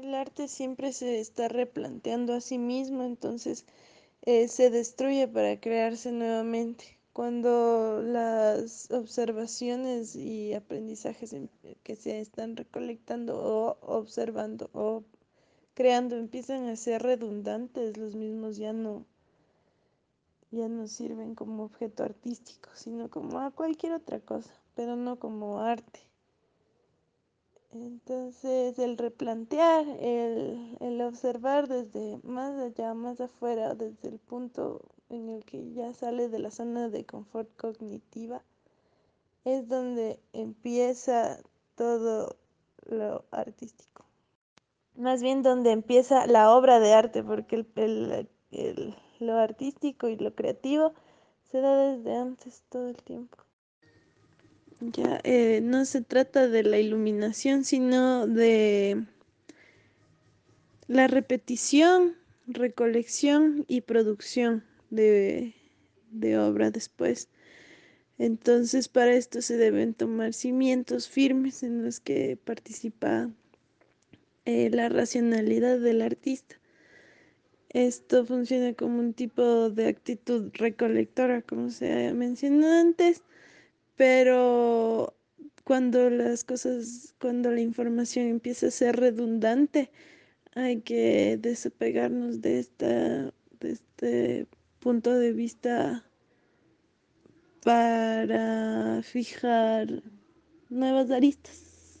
El arte siempre se está replanteando a sí mismo, entonces eh, se destruye para crearse nuevamente. Cuando las observaciones y aprendizajes que se están recolectando o observando o creando empiezan a ser redundantes, los mismos ya no, ya no sirven como objeto artístico, sino como a cualquier otra cosa, pero no como arte. Entonces, el replantear, el, observar desde más allá, más afuera, desde el punto en el que ya sale de la zona de confort cognitiva, es donde empieza todo lo artístico. Más bien donde empieza la obra de arte, porque lo artístico y lo creativo se da desde antes todo el tiempo. Ya, eh, no se trata de la iluminación, sino de la repetición, recolección y producción de, obra después. Entonces, para esto se deben tomar cimientos firmes en los que participa eh, la racionalidad del artista. Esto funciona como un tipo de actitud recolectora, como se mencionó antes, pero cuando las cosas, cuando la información empieza a ser redundante, hay que desapegarnos de, esta, de este punto de vista para fijar nuevas aristas.